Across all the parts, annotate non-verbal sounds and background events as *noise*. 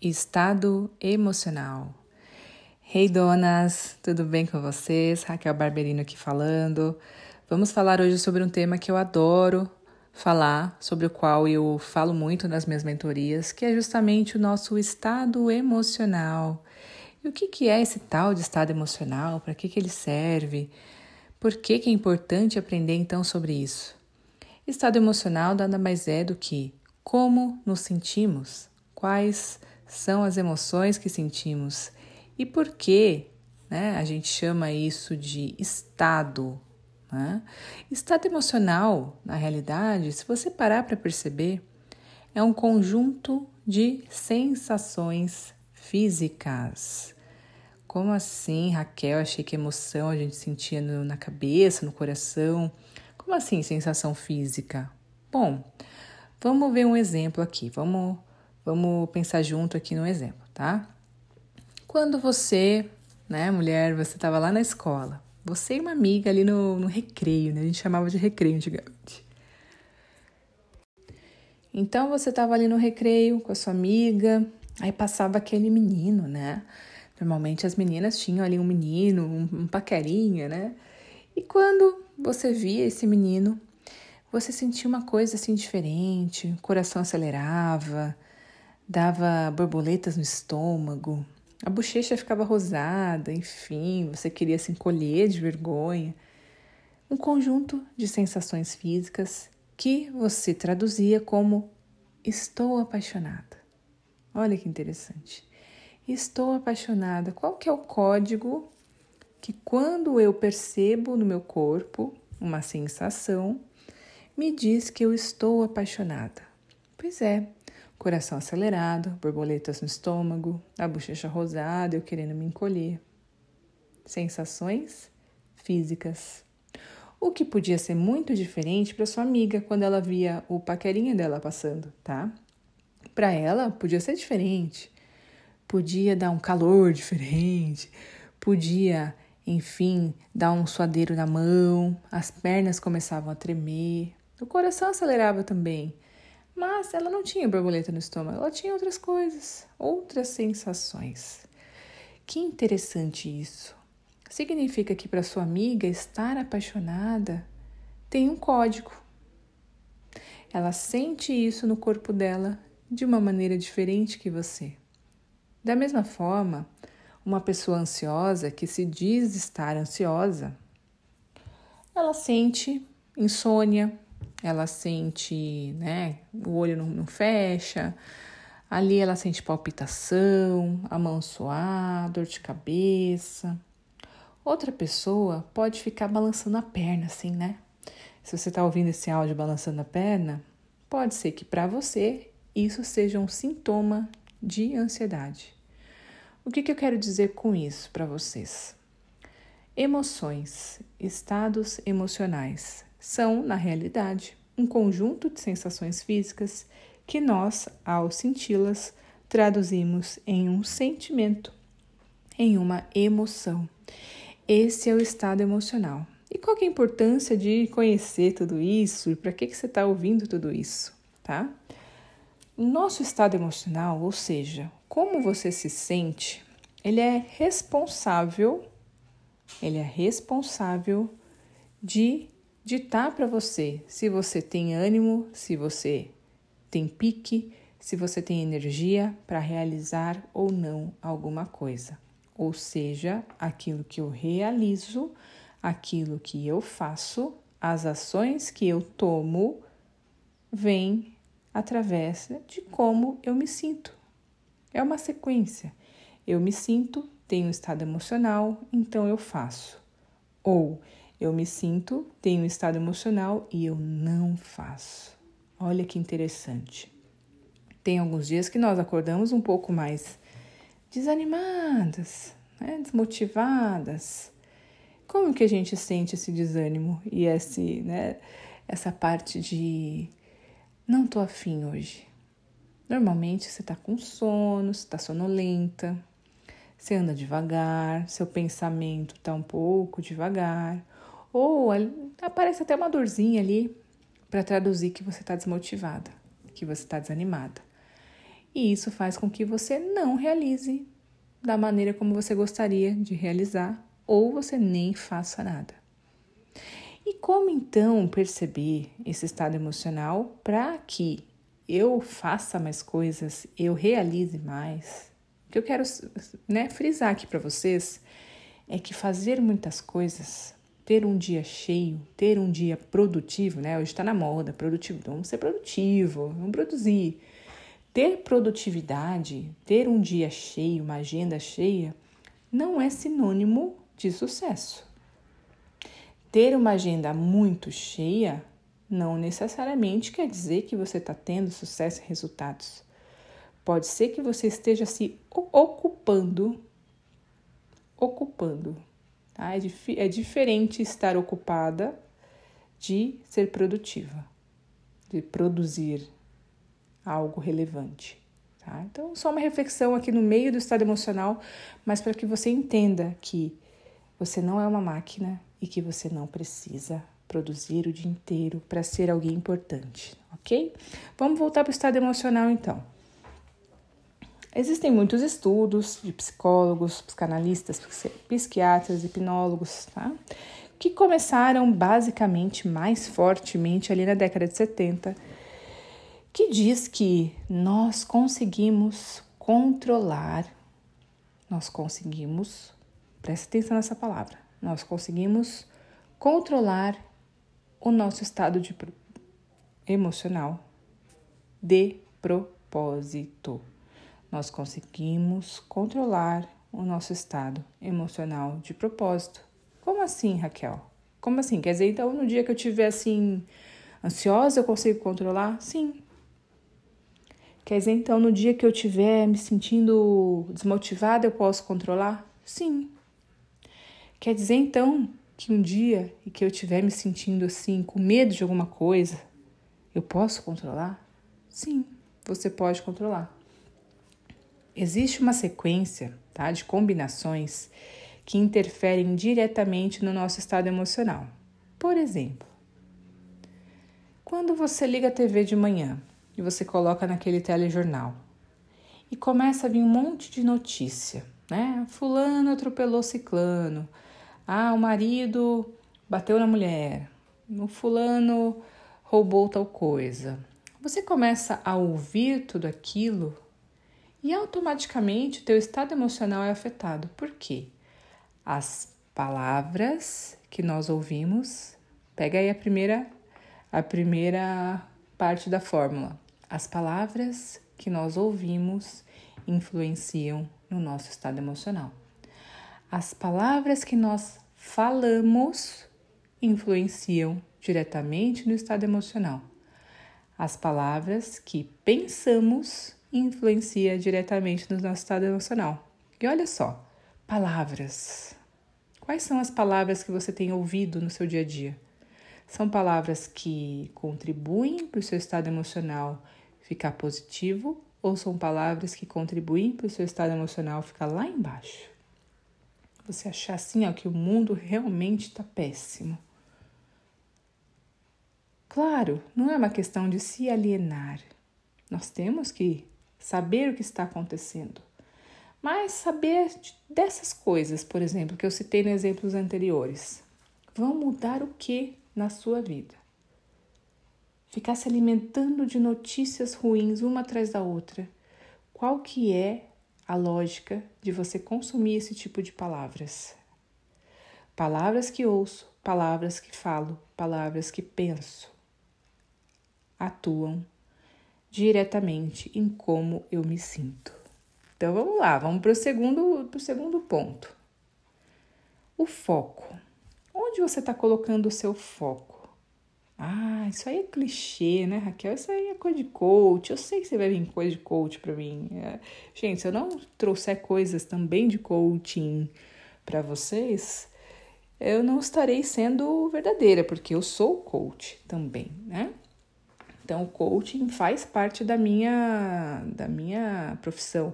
Estado emocional. Hey donas, tudo bem com vocês? Raquel Barberino aqui falando. Vamos falar hoje sobre um tema que eu adoro falar, sobre o qual eu falo muito nas minhas mentorias, que é justamente o nosso estado emocional. E o que, que é esse tal de estado emocional? Para que, que ele serve? Por que, que é importante aprender então sobre isso? Estado emocional nada mais é do que como nos sentimos, quais são as emoções que sentimos e por que né, a gente chama isso de estado. Né? Estado emocional, na realidade, se você parar para perceber, é um conjunto de sensações físicas. Como assim, Raquel? Achei que emoção a gente sentia no, na cabeça, no coração. Como assim, sensação física? Bom, vamos ver um exemplo aqui. Vamos Vamos pensar junto aqui no exemplo, tá? Quando você, né, mulher, você estava lá na escola, você e uma amiga ali no, no recreio, né? A gente chamava de recreio antigamente. Então você estava ali no recreio com a sua amiga, aí passava aquele menino, né? Normalmente as meninas tinham ali um menino, um, um paquerinha, né? E quando você via esse menino, você sentia uma coisa assim diferente, o coração acelerava, dava borboletas no estômago, a bochecha ficava rosada, enfim, você queria se encolher de vergonha. Um conjunto de sensações físicas que você traduzia como estou apaixonada. Olha que interessante. Estou apaixonada. Qual que é o código que quando eu percebo no meu corpo uma sensação, me diz que eu estou apaixonada? Pois é, coração acelerado, borboletas no estômago, a bochecha rosada, eu querendo me encolher. Sensações físicas. O que podia ser muito diferente para sua amiga quando ela via o paquerinha dela passando, tá? Para ela podia ser diferente. Podia dar um calor diferente, podia, enfim, dar um suadeiro na mão, as pernas começavam a tremer, o coração acelerava também mas ela não tinha borboleta no estômago, ela tinha outras coisas, outras sensações. Que interessante isso. Significa que para sua amiga estar apaixonada tem um código. Ela sente isso no corpo dela de uma maneira diferente que você. Da mesma forma, uma pessoa ansiosa que se diz estar ansiosa, ela sente insônia, ela sente, né, o olho não, não fecha, ali ela sente palpitação, a mão suar, dor de cabeça. Outra pessoa pode ficar balançando a perna, assim, né? Se você está ouvindo esse áudio balançando a perna, pode ser que para você isso seja um sintoma de ansiedade. O que, que eu quero dizer com isso para vocês? Emoções, estados emocionais são, na realidade, um conjunto de sensações físicas que nós, ao senti-las, traduzimos em um sentimento, em uma emoção. Esse é o estado emocional. E qual é a importância de conhecer tudo isso e para que, que você está ouvindo tudo isso, tá? Nosso estado emocional, ou seja, como você se sente, ele é responsável, ele é responsável de ditar para você se você tem ânimo, se você tem pique, se você tem energia para realizar ou não alguma coisa. Ou seja, aquilo que eu realizo, aquilo que eu faço, as ações que eu tomo, vêm através de como eu me sinto. É uma sequência. Eu me sinto, tenho um estado emocional, então eu faço. Ou eu me sinto, tenho um estado emocional e eu não faço. Olha que interessante. Tem alguns dias que nós acordamos um pouco mais desanimadas, né? desmotivadas. Como que a gente sente esse desânimo e esse, né, essa parte de não tô afim hoje? Normalmente você tá com sono, você tá sonolenta, você anda devagar, seu pensamento tá um pouco devagar, ou aparece até uma dorzinha ali para traduzir que você está desmotivada, que você está desanimada. E isso faz com que você não realize da maneira como você gostaria de realizar ou você nem faça nada. E como então perceber esse estado emocional para que eu faça mais coisas, eu realize mais? O que eu quero né, frisar aqui para vocês é que fazer muitas coisas, ter um dia cheio, ter um dia produtivo, né? Hoje está na moda, produtivo, então vamos ser produtivo, vamos produzir. Ter produtividade, ter um dia cheio, uma agenda cheia, não é sinônimo de sucesso. Ter uma agenda muito cheia não necessariamente quer dizer que você está tendo sucesso e resultados. Pode ser que você esteja se ocupando, ocupando. Tá? É, dif é diferente estar ocupada de ser produtiva, de produzir algo relevante. Tá? Então, só uma reflexão aqui no meio do estado emocional, mas para que você entenda que você não é uma máquina e que você não precisa produzir o dia inteiro para ser alguém importante, ok? Vamos voltar para o estado emocional então. Existem muitos estudos de psicólogos, psicanalistas, psiquiatras, hipnólogos, tá? Que começaram basicamente mais fortemente ali na década de 70, que diz que nós conseguimos controlar, nós conseguimos, presta atenção nessa palavra, nós conseguimos controlar o nosso estado de emocional de propósito. Nós conseguimos controlar o nosso estado emocional de propósito. Como assim, Raquel? Como assim? Quer dizer, então, no dia que eu estiver assim, ansiosa, eu consigo controlar? Sim. Quer dizer, então, no dia que eu estiver me sentindo desmotivada, eu posso controlar? Sim. Quer dizer, então, que um dia e que eu estiver me sentindo assim, com medo de alguma coisa, eu posso controlar? Sim, você pode controlar. Existe uma sequência tá, de combinações que interferem diretamente no nosso estado emocional. Por exemplo, quando você liga a TV de manhã e você coloca naquele telejornal e começa a vir um monte de notícia, né? Fulano atropelou ciclano, ah, o marido bateu na mulher, o fulano roubou tal coisa. Você começa a ouvir tudo aquilo e automaticamente o teu estado emocional é afetado. Por quê? As palavras que nós ouvimos, pega aí a primeira a primeira parte da fórmula. As palavras que nós ouvimos influenciam no nosso estado emocional. As palavras que nós falamos influenciam diretamente no estado emocional. As palavras que pensamos influenciam diretamente no nosso estado emocional. E olha só, palavras. Quais são as palavras que você tem ouvido no seu dia a dia? São palavras que contribuem para o seu estado emocional ficar positivo ou são palavras que contribuem para o seu estado emocional ficar lá embaixo? você achar assim, ó, que o mundo realmente está péssimo. Claro, não é uma questão de se alienar. Nós temos que saber o que está acontecendo. Mas saber dessas coisas, por exemplo, que eu citei nos exemplos anteriores, vão mudar o que na sua vida? Ficar se alimentando de notícias ruins uma atrás da outra. Qual que é a lógica de você consumir esse tipo de palavras. Palavras que ouço, palavras que falo, palavras que penso atuam diretamente em como eu me sinto. Então vamos lá, vamos para o segundo, pro segundo ponto. O foco. Onde você está colocando o seu foco? Ah, isso aí é clichê, né, Raquel? Isso aí é coisa de coach. Eu sei que você vai vir coisa de coach para mim. É... Gente, se eu não trouxer coisas também de coaching para vocês, eu não estarei sendo verdadeira, porque eu sou coach também, né? Então, o coaching faz parte da minha, da minha profissão.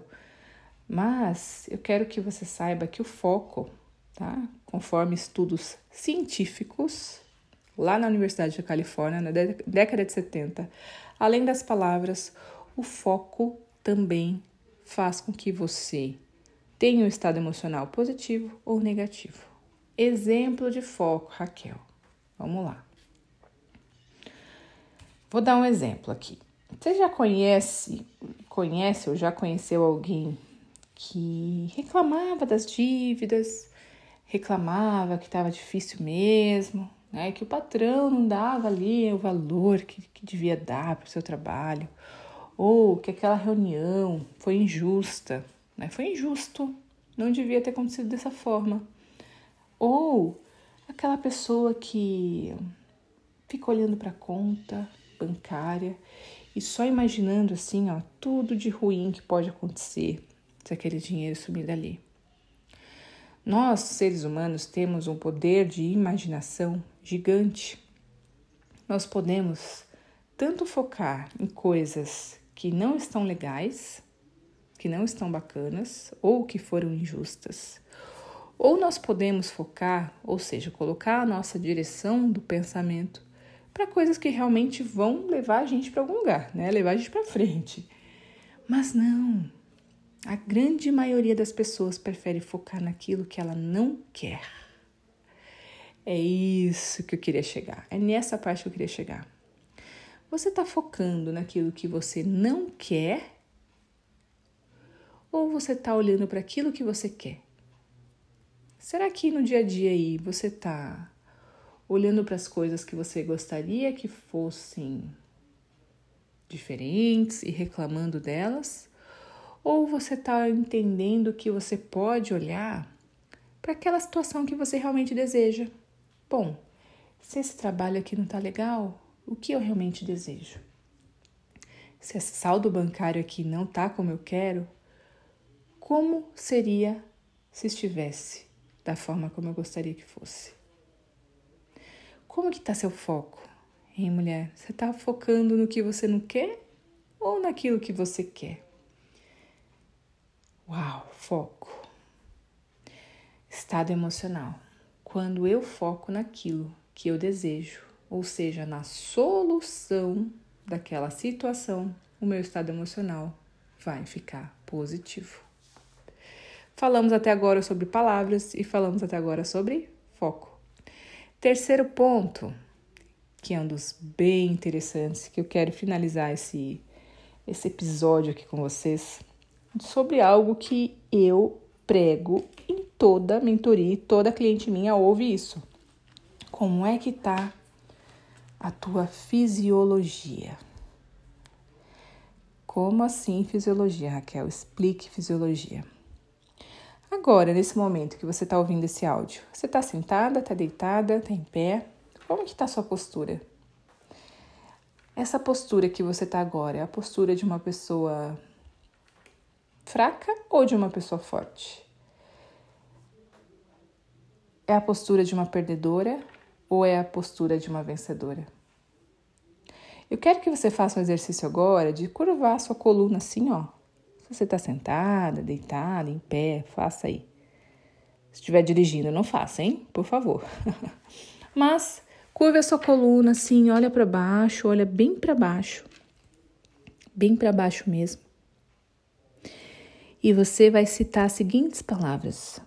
Mas eu quero que você saiba que o foco, tá? Conforme estudos científicos, lá na Universidade da Califórnia, na década de 70, além das palavras, o foco também faz com que você tenha um estado emocional positivo ou negativo. Exemplo de foco, Raquel. Vamos lá. Vou dar um exemplo aqui. Você já conhece, conhece ou já conheceu alguém que reclamava das dívidas, reclamava que estava difícil mesmo, né? Que o patrão não dava ali o valor que, que devia dar para o seu trabalho, ou que aquela reunião foi injusta, né? Foi injusto, não devia ter acontecido dessa forma. Ou aquela pessoa que fica olhando para a conta bancária e só imaginando assim, ó, tudo de ruim que pode acontecer se aquele dinheiro sumir dali. Nós, seres humanos, temos um poder de imaginação gigante. Nós podemos tanto focar em coisas que não estão legais, que não estão bacanas ou que foram injustas, ou nós podemos focar, ou seja, colocar a nossa direção do pensamento para coisas que realmente vão levar a gente para algum lugar, né? Levar a gente para frente. Mas não. A grande maioria das pessoas prefere focar naquilo que ela não quer. É isso que eu queria chegar. É nessa parte que eu queria chegar. Você está focando naquilo que você não quer ou você está olhando para aquilo que você quer? Será que no dia a dia aí você está olhando para as coisas que você gostaria que fossem diferentes e reclamando delas? Ou você está entendendo que você pode olhar para aquela situação que você realmente deseja? Bom, se esse trabalho aqui não está legal, o que eu realmente desejo? Se esse saldo bancário aqui não está como eu quero, como seria se estivesse da forma como eu gostaria que fosse? Como que está seu foco, hein, mulher? Você está focando no que você não quer ou naquilo que você quer? Uau, foco. Estado emocional. Quando eu foco naquilo que eu desejo, ou seja, na solução daquela situação, o meu estado emocional vai ficar positivo. Falamos até agora sobre palavras e falamos até agora sobre foco. Terceiro ponto, que é um dos bem interessantes, que eu quero finalizar esse, esse episódio aqui com vocês, sobre algo que eu prego em toda mentoria, toda cliente minha ouve isso. Como é que tá a tua fisiologia? Como assim fisiologia, Raquel? Explique fisiologia. Agora, nesse momento que você está ouvindo esse áudio, você está sentada, está deitada, está em pé? Como que está a sua postura? Essa postura que você está agora é a postura de uma pessoa fraca ou de uma pessoa forte? É a postura de uma perdedora ou é a postura de uma vencedora? Eu quero que você faça um exercício agora de curvar a sua coluna assim, ó. Se você está sentada, deitada, em pé, faça aí. Se estiver dirigindo, não faça, hein? Por favor. *laughs* Mas curva a sua coluna assim, olha para baixo, olha bem para baixo. Bem para baixo mesmo e você vai citar as seguintes palavras: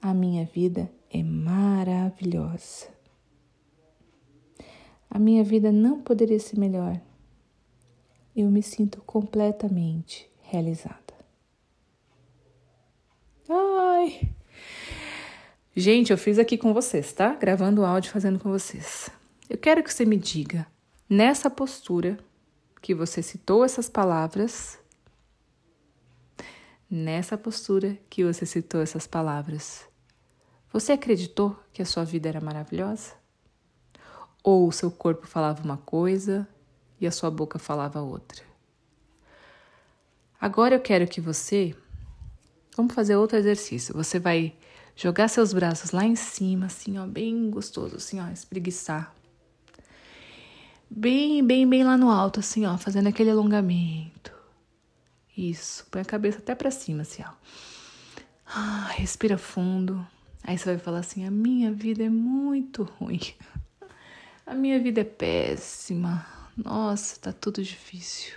A minha vida é maravilhosa. A minha vida não poderia ser melhor. Eu me sinto completamente realizada. Ai! Gente, eu fiz aqui com vocês, tá? Gravando o áudio fazendo com vocês. Eu quero que você me diga, nessa postura que você citou essas palavras, nessa postura que você citou essas palavras. Você acreditou que a sua vida era maravilhosa? Ou o seu corpo falava uma coisa e a sua boca falava outra? Agora eu quero que você. Vamos fazer outro exercício. Você vai jogar seus braços lá em cima, assim, ó, bem gostoso, assim, ó, espreguiçar. Bem, bem, bem lá no alto, assim, ó, fazendo aquele alongamento. Isso, põe a cabeça até para cima, assim, ó. Ah, respira fundo. Aí você vai falar assim: a minha vida é muito ruim. A minha vida é péssima. Nossa, tá tudo difícil.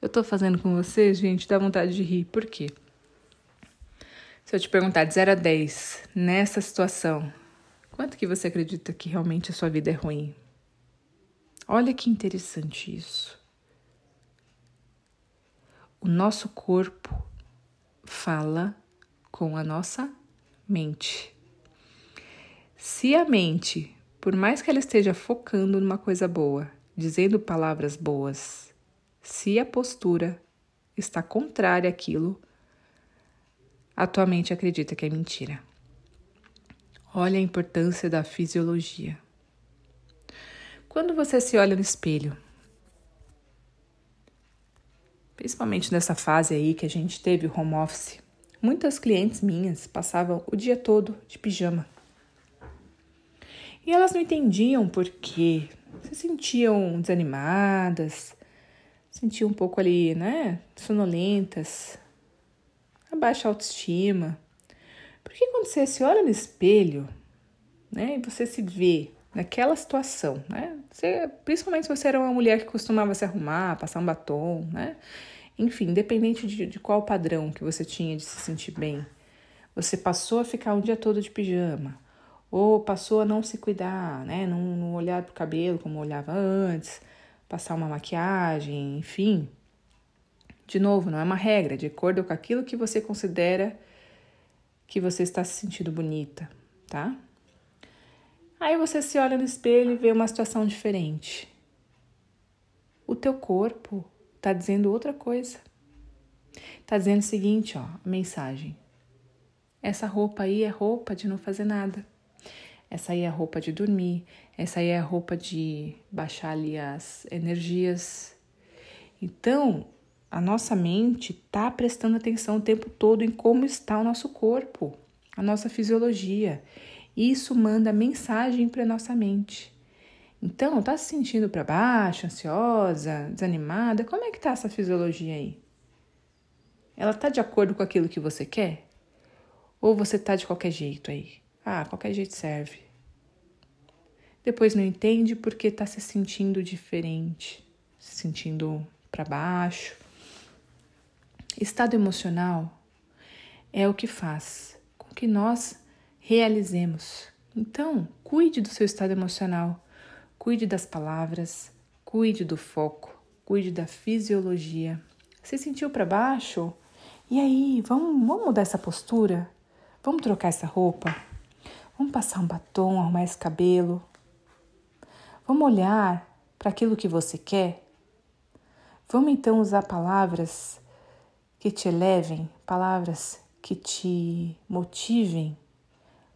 eu tô fazendo com vocês, gente, dá vontade de rir. Por quê? Se eu te perguntar de 0 a 10, nessa situação, quanto que você acredita que realmente a sua vida é ruim? Olha que interessante isso. O nosso corpo fala com a nossa mente. Se a mente, por mais que ela esteja focando numa coisa boa, dizendo palavras boas, se a postura está contrária àquilo, a tua mente acredita que é mentira. Olha a importância da fisiologia. Quando você se olha no espelho, principalmente nessa fase aí que a gente teve o home office, muitas clientes minhas passavam o dia todo de pijama. E elas não entendiam por quê. Se sentiam desanimadas, sentiam um pouco ali, né, sonolentas, a baixa autoestima. Porque quando você se olha no espelho, né, e você se vê naquela situação, né, você, principalmente se você era uma mulher que costumava se arrumar, passar um batom, né, enfim, independente de, de qual padrão que você tinha de se sentir bem, você passou a ficar um dia todo de pijama, ou passou a não se cuidar, né, não, não olhar pro cabelo como olhava antes, passar uma maquiagem, enfim, de novo, não é uma regra, de acordo com aquilo que você considera que você está se sentindo bonita, tá? Aí você se olha no espelho e vê uma situação diferente. O teu corpo está dizendo outra coisa. Está dizendo o seguinte, ó, mensagem. Essa roupa aí é roupa de não fazer nada. Essa aí é a roupa de dormir. Essa aí é a roupa de baixar ali as energias. Então, a nossa mente está prestando atenção o tempo todo em como está o nosso corpo, a nossa fisiologia. Isso manda mensagem para a nossa mente. Então, está se sentindo para baixo, ansiosa, desanimada? Como é que está essa fisiologia aí? Ela está de acordo com aquilo que você quer? Ou você está de qualquer jeito aí? Ah, qualquer jeito serve. Depois não entende porque está se sentindo diferente, se sentindo para baixo Estado emocional é o que faz com que nós realizemos. Então, cuide do seu estado emocional, cuide das palavras, cuide do foco, cuide da fisiologia. Se sentiu para baixo? E aí, vamos, vamos mudar essa postura? Vamos trocar essa roupa? Vamos passar um batom, arrumar esse cabelo? Vamos olhar para aquilo que você quer? Vamos então usar palavras que te elevem, palavras que te motivem,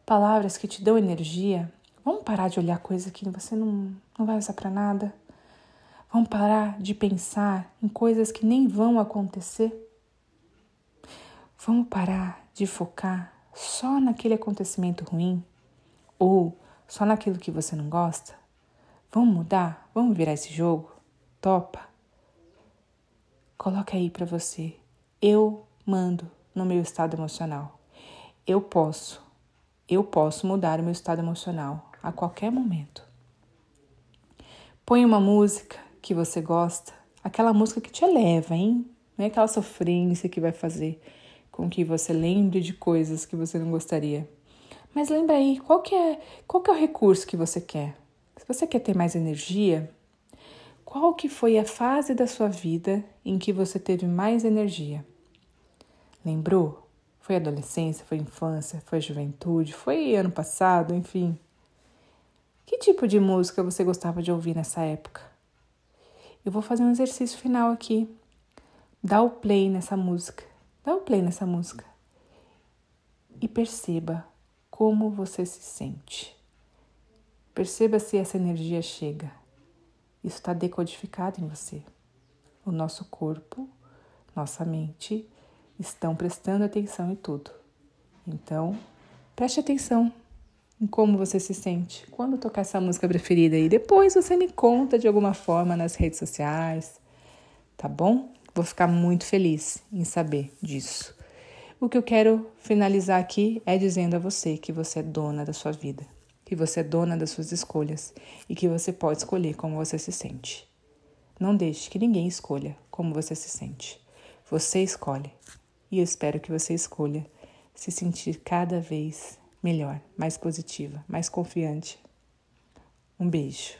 palavras que te dão energia. Vamos parar de olhar coisa que você não, não vai usar para nada. Vamos parar de pensar em coisas que nem vão acontecer. Vamos parar de focar só naquele acontecimento ruim ou só naquilo que você não gosta. Vamos mudar? Vamos virar esse jogo? Topa? Coloca aí para você eu mando no meu estado emocional. Eu posso, eu posso mudar o meu estado emocional a qualquer momento. Põe uma música que você gosta, aquela música que te eleva, hein? Não é aquela sofrência que vai fazer com que você lembre de coisas que você não gostaria. Mas lembra aí, qual que é, qual que é o recurso que você quer? Se você quer ter mais energia, qual que foi a fase da sua vida em que você teve mais energia? Lembrou? Foi adolescência, foi infância, foi juventude, foi ano passado, enfim. Que tipo de música você gostava de ouvir nessa época? Eu vou fazer um exercício final aqui. Dá o play nessa música. Dá o play nessa música. E perceba como você se sente. Perceba se essa energia chega. Isso está decodificado em você. O nosso corpo, nossa mente estão prestando atenção em tudo. Então, preste atenção em como você se sente quando tocar essa música preferida e depois você me conta de alguma forma nas redes sociais, tá bom? Vou ficar muito feliz em saber disso. O que eu quero finalizar aqui é dizendo a você que você é dona da sua vida, que você é dona das suas escolhas e que você pode escolher como você se sente. Não deixe que ninguém escolha como você se sente. Você escolhe. E eu espero que você escolha se sentir cada vez melhor, mais positiva, mais confiante. Um beijo.